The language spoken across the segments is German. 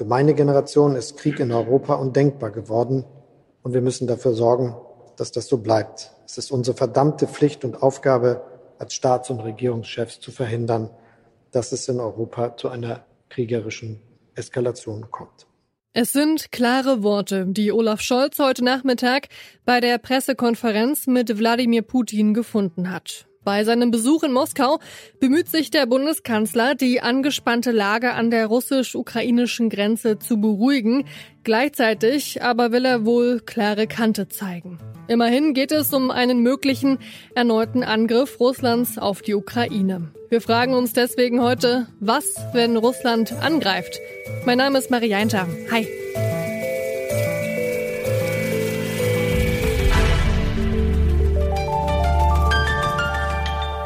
Für meine Generation ist Krieg in Europa undenkbar geworden und wir müssen dafür sorgen, dass das so bleibt. Es ist unsere verdammte Pflicht und Aufgabe als Staats- und Regierungschefs zu verhindern, dass es in Europa zu einer kriegerischen Eskalation kommt. Es sind klare Worte, die Olaf Scholz heute Nachmittag bei der Pressekonferenz mit Wladimir Putin gefunden hat. Bei seinem Besuch in Moskau bemüht sich der Bundeskanzler, die angespannte Lage an der russisch-ukrainischen Grenze zu beruhigen. Gleichzeitig aber will er wohl klare Kante zeigen. Immerhin geht es um einen möglichen erneuten Angriff Russlands auf die Ukraine. Wir fragen uns deswegen heute, was, wenn Russland angreift? Mein Name ist Marianta. Hi.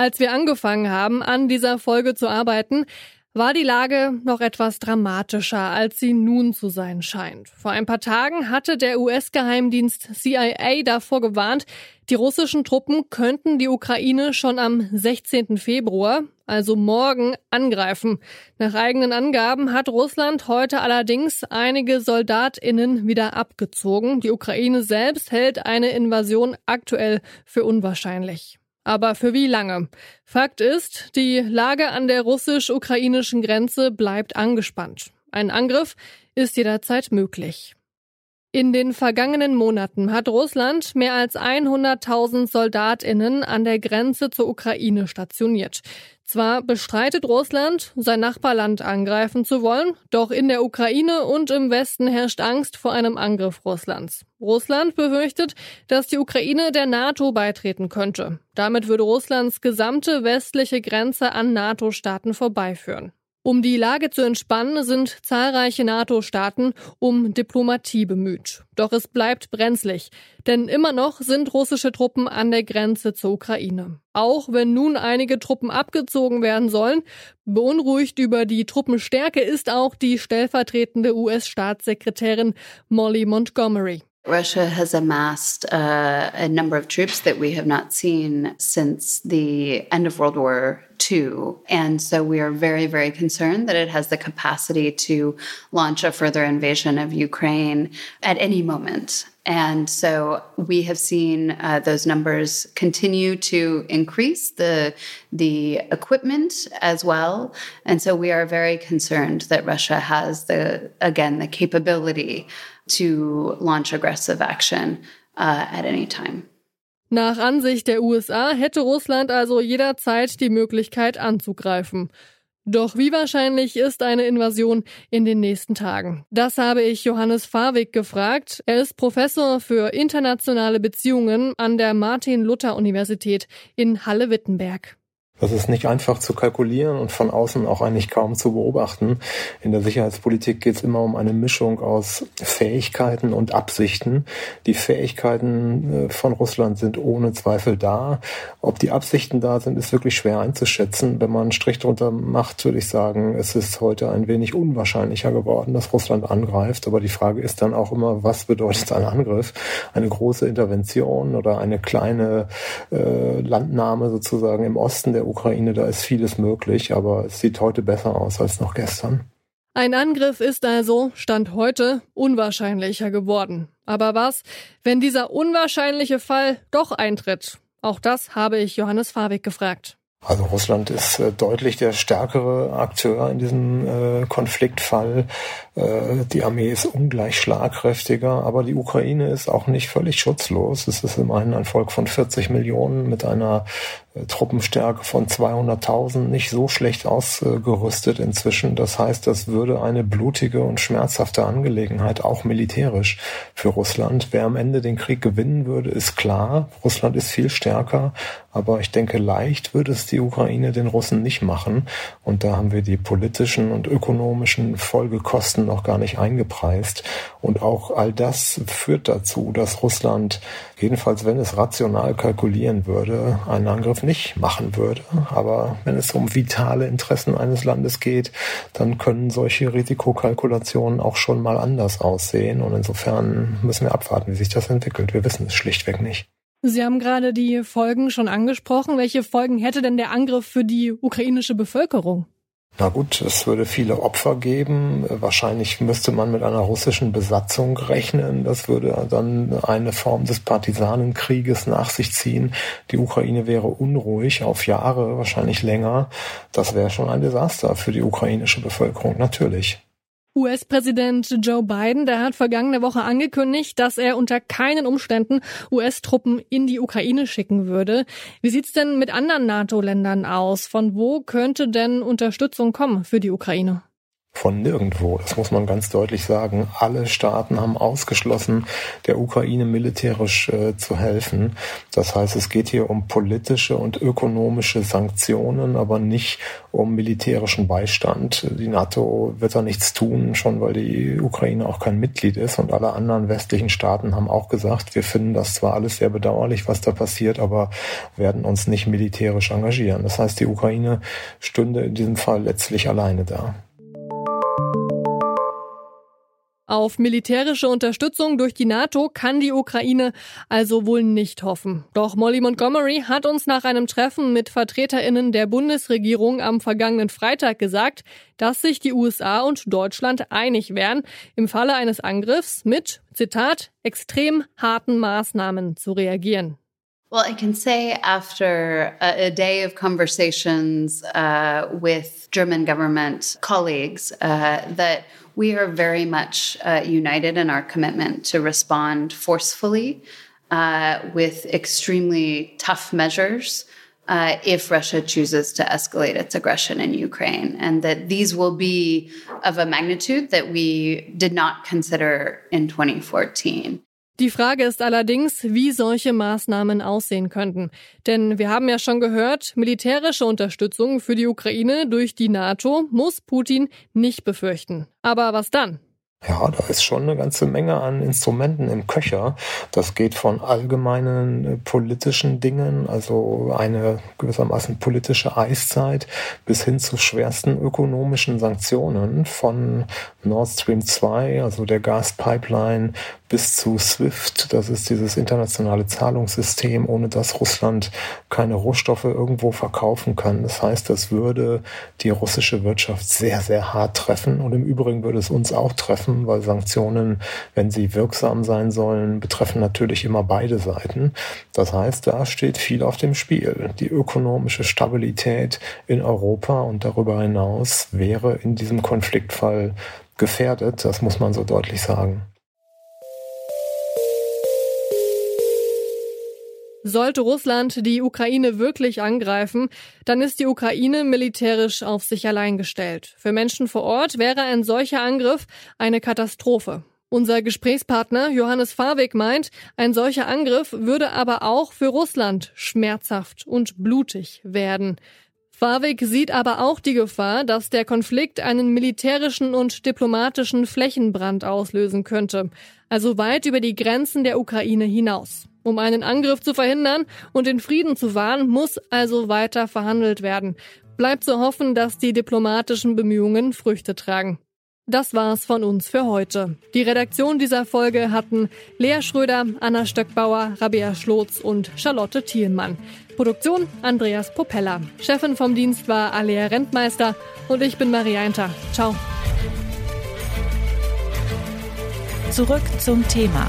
Als wir angefangen haben, an dieser Folge zu arbeiten, war die Lage noch etwas dramatischer, als sie nun zu sein scheint. Vor ein paar Tagen hatte der US-Geheimdienst CIA davor gewarnt, die russischen Truppen könnten die Ukraine schon am 16. Februar, also morgen, angreifen. Nach eigenen Angaben hat Russland heute allerdings einige Soldatinnen wieder abgezogen. Die Ukraine selbst hält eine Invasion aktuell für unwahrscheinlich. Aber für wie lange? Fakt ist, die Lage an der russisch-ukrainischen Grenze bleibt angespannt. Ein Angriff ist jederzeit möglich. In den vergangenen Monaten hat Russland mehr als 100.000 Soldatinnen an der Grenze zur Ukraine stationiert. Zwar bestreitet Russland, sein Nachbarland angreifen zu wollen, doch in der Ukraine und im Westen herrscht Angst vor einem Angriff Russlands. Russland befürchtet, dass die Ukraine der NATO beitreten könnte. Damit würde Russlands gesamte westliche Grenze an NATO-Staaten vorbeiführen. Um die Lage zu entspannen, sind zahlreiche NATO-Staaten um Diplomatie bemüht. Doch es bleibt brenzlig, denn immer noch sind russische Truppen an der Grenze zur Ukraine. Auch wenn nun einige Truppen abgezogen werden sollen, beunruhigt über die Truppenstärke ist auch die stellvertretende US-Staatssekretärin Molly Montgomery. Russia has amassed uh, a number of troops that we have not seen since the end of World War II. And so we are very, very concerned that it has the capacity to launch a further invasion of Ukraine at any moment. And so we have seen uh, those numbers continue to increase, the, the equipment as well. And so we are very concerned that Russia has the, again, the capability to launch aggressive action uh, at any time. Nach Ansicht der USA hätte Russland also jederzeit die Möglichkeit anzugreifen. Doch wie wahrscheinlich ist eine Invasion in den nächsten Tagen? Das habe ich Johannes Fawig gefragt. Er ist Professor für internationale Beziehungen an der Martin-Luther-Universität in Halle-Wittenberg. Das ist nicht einfach zu kalkulieren und von außen auch eigentlich kaum zu beobachten. In der Sicherheitspolitik geht es immer um eine Mischung aus Fähigkeiten und Absichten. Die Fähigkeiten äh, von Russland sind ohne Zweifel da. Ob die Absichten da sind, ist wirklich schwer einzuschätzen. Wenn man einen Strich drunter macht, würde ich sagen, es ist heute ein wenig unwahrscheinlicher geworden, dass Russland angreift. Aber die Frage ist dann auch immer, was bedeutet ein Angriff? Eine große Intervention oder eine kleine äh, Landnahme sozusagen im Osten der Ukraine, da ist vieles möglich, aber es sieht heute besser aus als noch gestern. Ein Angriff ist also, Stand heute, unwahrscheinlicher geworden. Aber was, wenn dieser unwahrscheinliche Fall doch eintritt? Auch das habe ich Johannes Fabig gefragt. Also Russland ist äh, deutlich der stärkere Akteur in diesem äh, Konfliktfall. Äh, die Armee ist ungleich schlagkräftiger, aber die Ukraine ist auch nicht völlig schutzlos. Es ist immerhin ein Volk von 40 Millionen mit einer Truppenstärke von 200.000 nicht so schlecht ausgerüstet inzwischen. Das heißt, das würde eine blutige und schmerzhafte Angelegenheit, auch militärisch für Russland. Wer am Ende den Krieg gewinnen würde, ist klar. Russland ist viel stärker, aber ich denke, leicht würde es die Ukraine den Russen nicht machen. Und da haben wir die politischen und ökonomischen Folgekosten noch gar nicht eingepreist. Und auch all das führt dazu, dass Russland, jedenfalls wenn es rational kalkulieren würde, einen Angriff nicht machen würde. Aber wenn es um vitale Interessen eines Landes geht, dann können solche Risikokalkulationen auch schon mal anders aussehen. Und insofern müssen wir abwarten, wie sich das entwickelt. Wir wissen es schlichtweg nicht. Sie haben gerade die Folgen schon angesprochen. Welche Folgen hätte denn der Angriff für die ukrainische Bevölkerung? Na gut, es würde viele Opfer geben. Wahrscheinlich müsste man mit einer russischen Besatzung rechnen. Das würde dann eine Form des Partisanenkrieges nach sich ziehen. Die Ukraine wäre unruhig auf Jahre, wahrscheinlich länger. Das wäre schon ein Desaster für die ukrainische Bevölkerung, natürlich. US-Präsident Joe Biden, der hat vergangene Woche angekündigt, dass er unter keinen Umständen US-Truppen in die Ukraine schicken würde. Wie sieht's denn mit anderen NATO-Ländern aus? Von wo könnte denn Unterstützung kommen für die Ukraine? Von nirgendwo. Das muss man ganz deutlich sagen. Alle Staaten haben ausgeschlossen, der Ukraine militärisch äh, zu helfen. Das heißt, es geht hier um politische und ökonomische Sanktionen, aber nicht um militärischen Beistand. Die NATO wird da nichts tun, schon weil die Ukraine auch kein Mitglied ist. Und alle anderen westlichen Staaten haben auch gesagt, wir finden das zwar alles sehr bedauerlich, was da passiert, aber werden uns nicht militärisch engagieren. Das heißt, die Ukraine stünde in diesem Fall letztlich alleine da. Auf militärische Unterstützung durch die NATO kann die Ukraine also wohl nicht hoffen. Doch Molly Montgomery hat uns nach einem Treffen mit Vertreterinnen der Bundesregierung am vergangenen Freitag gesagt, dass sich die USA und Deutschland einig wären, im Falle eines Angriffs mit, Zitat, extrem harten Maßnahmen zu reagieren. Well, I can say after a, a day of conversations uh, with German government colleagues uh, that we are very much uh, united in our commitment to respond forcefully uh, with extremely tough measures. Uh, if Russia chooses to escalate its aggression in Ukraine, and that these will be of a magnitude that we did not consider in 2014. Die Frage ist allerdings, wie solche Maßnahmen aussehen könnten. Denn wir haben ja schon gehört, militärische Unterstützung für die Ukraine durch die NATO muss Putin nicht befürchten. Aber was dann? Ja, da ist schon eine ganze Menge an Instrumenten im Köcher. Das geht von allgemeinen äh, politischen Dingen, also eine gewissermaßen politische Eiszeit, bis hin zu schwersten ökonomischen Sanktionen von Nord Stream 2, also der Gaspipeline, bis zu SWIFT, das ist dieses internationale Zahlungssystem, ohne das Russland keine Rohstoffe irgendwo verkaufen kann. Das heißt, das würde die russische Wirtschaft sehr, sehr hart treffen und im Übrigen würde es uns auch treffen, weil Sanktionen, wenn sie wirksam sein sollen, betreffen natürlich immer beide Seiten. Das heißt, da steht viel auf dem Spiel. Die ökonomische Stabilität in Europa und darüber hinaus wäre in diesem Konfliktfall gefährdet, das muss man so deutlich sagen. Sollte Russland die Ukraine wirklich angreifen, dann ist die Ukraine militärisch auf sich allein gestellt. Für Menschen vor Ort wäre ein solcher Angriff eine Katastrophe. Unser Gesprächspartner Johannes Farwig meint, ein solcher Angriff würde aber auch für Russland schmerzhaft und blutig werden. Farwig sieht aber auch die Gefahr, dass der Konflikt einen militärischen und diplomatischen Flächenbrand auslösen könnte, also weit über die Grenzen der Ukraine hinaus. Um einen Angriff zu verhindern und den Frieden zu wahren, muss also weiter verhandelt werden. Bleibt zu hoffen, dass die diplomatischen Bemühungen Früchte tragen. Das war's von uns für heute. Die Redaktion dieser Folge hatten Lea Schröder, Anna Stöckbauer, Rabea Schlotz und Charlotte Thielmann. Produktion Andreas Popella. Chefin vom Dienst war Alea Rentmeister und ich bin Maria Einter. Ciao. Zurück zum Thema